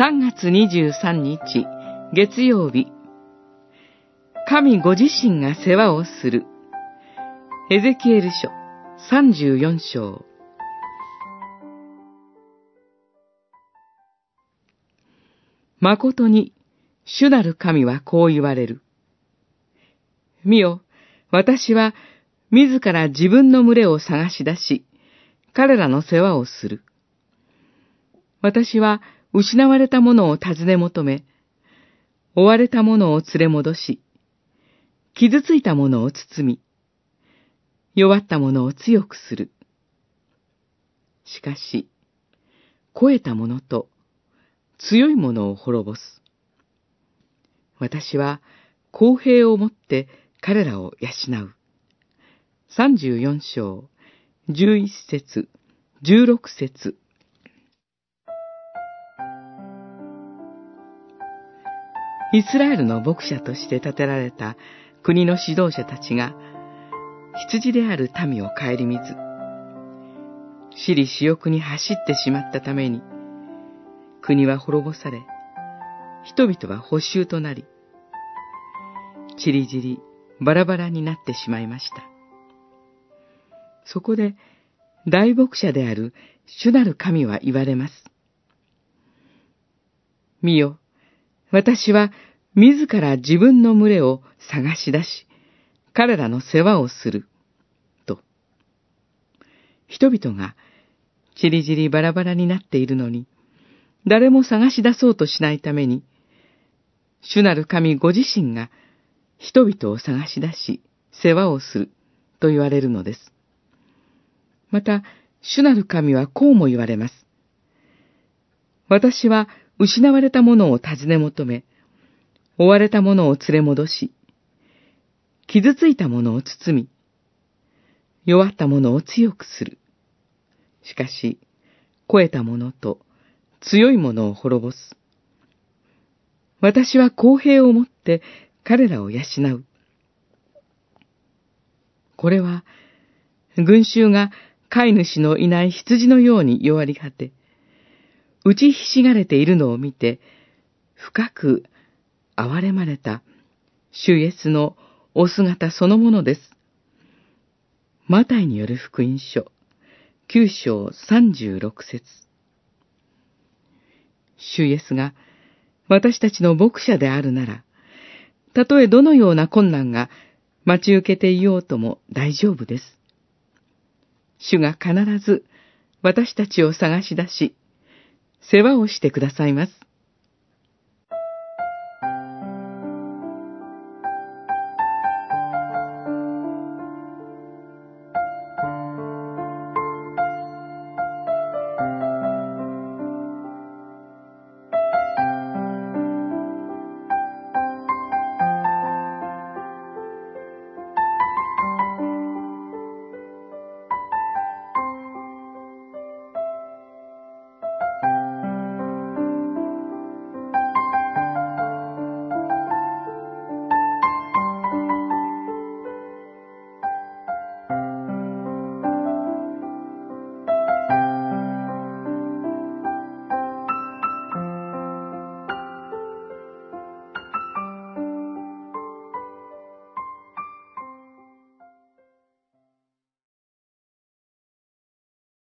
3月23日、月曜日。神ご自身が世話をする。エゼキエル書34章。誠に、主なる神はこう言われる。見よ、私は自ら自分の群れを探し出し、彼らの世話をする。私は失われたものを尋ね求め、追われたものを連れ戻し、傷ついたものを包み、弱ったものを強くする。しかし、肥えたものと強いものを滅ぼす。私は公平をもって彼らを養う。三十四章、十一節、十六節。イスラエルの牧者として建てられた国の指導者たちが、羊である民を顧みず、私利私欲に走ってしまったために、国は滅ぼされ、人々は補修となり、ちりぢりバラバラになってしまいました。そこで、大牧者である主なる神は言われます。見よ、私は自ら自分の群れを探し出し、彼らの世話をする。と。人々が、ちりじりバラバラになっているのに、誰も探し出そうとしないために、主なる神ご自身が人々を探し出し、世話をすると言われるのです。また、主なる神はこうも言われます。私は失われたものを尋ね求め、追われたものを連れ戻し、傷ついたものを包み、弱ったものを強くする。しかし、肥えたものと強いものを滅ぼす。私は公平をもって彼らを養う。これは、群衆が飼い主のいない羊のように弱り果て、打ちひしがれているのを見て、深く憐れまれた、主イエスのお姿そのものです。マタイによる福音書、九章三十六節。主イエスが私たちの牧者であるなら、たとえどのような困難が待ち受けていようとも大丈夫です。主が必ず私たちを探し出し、世話をしてくださいます。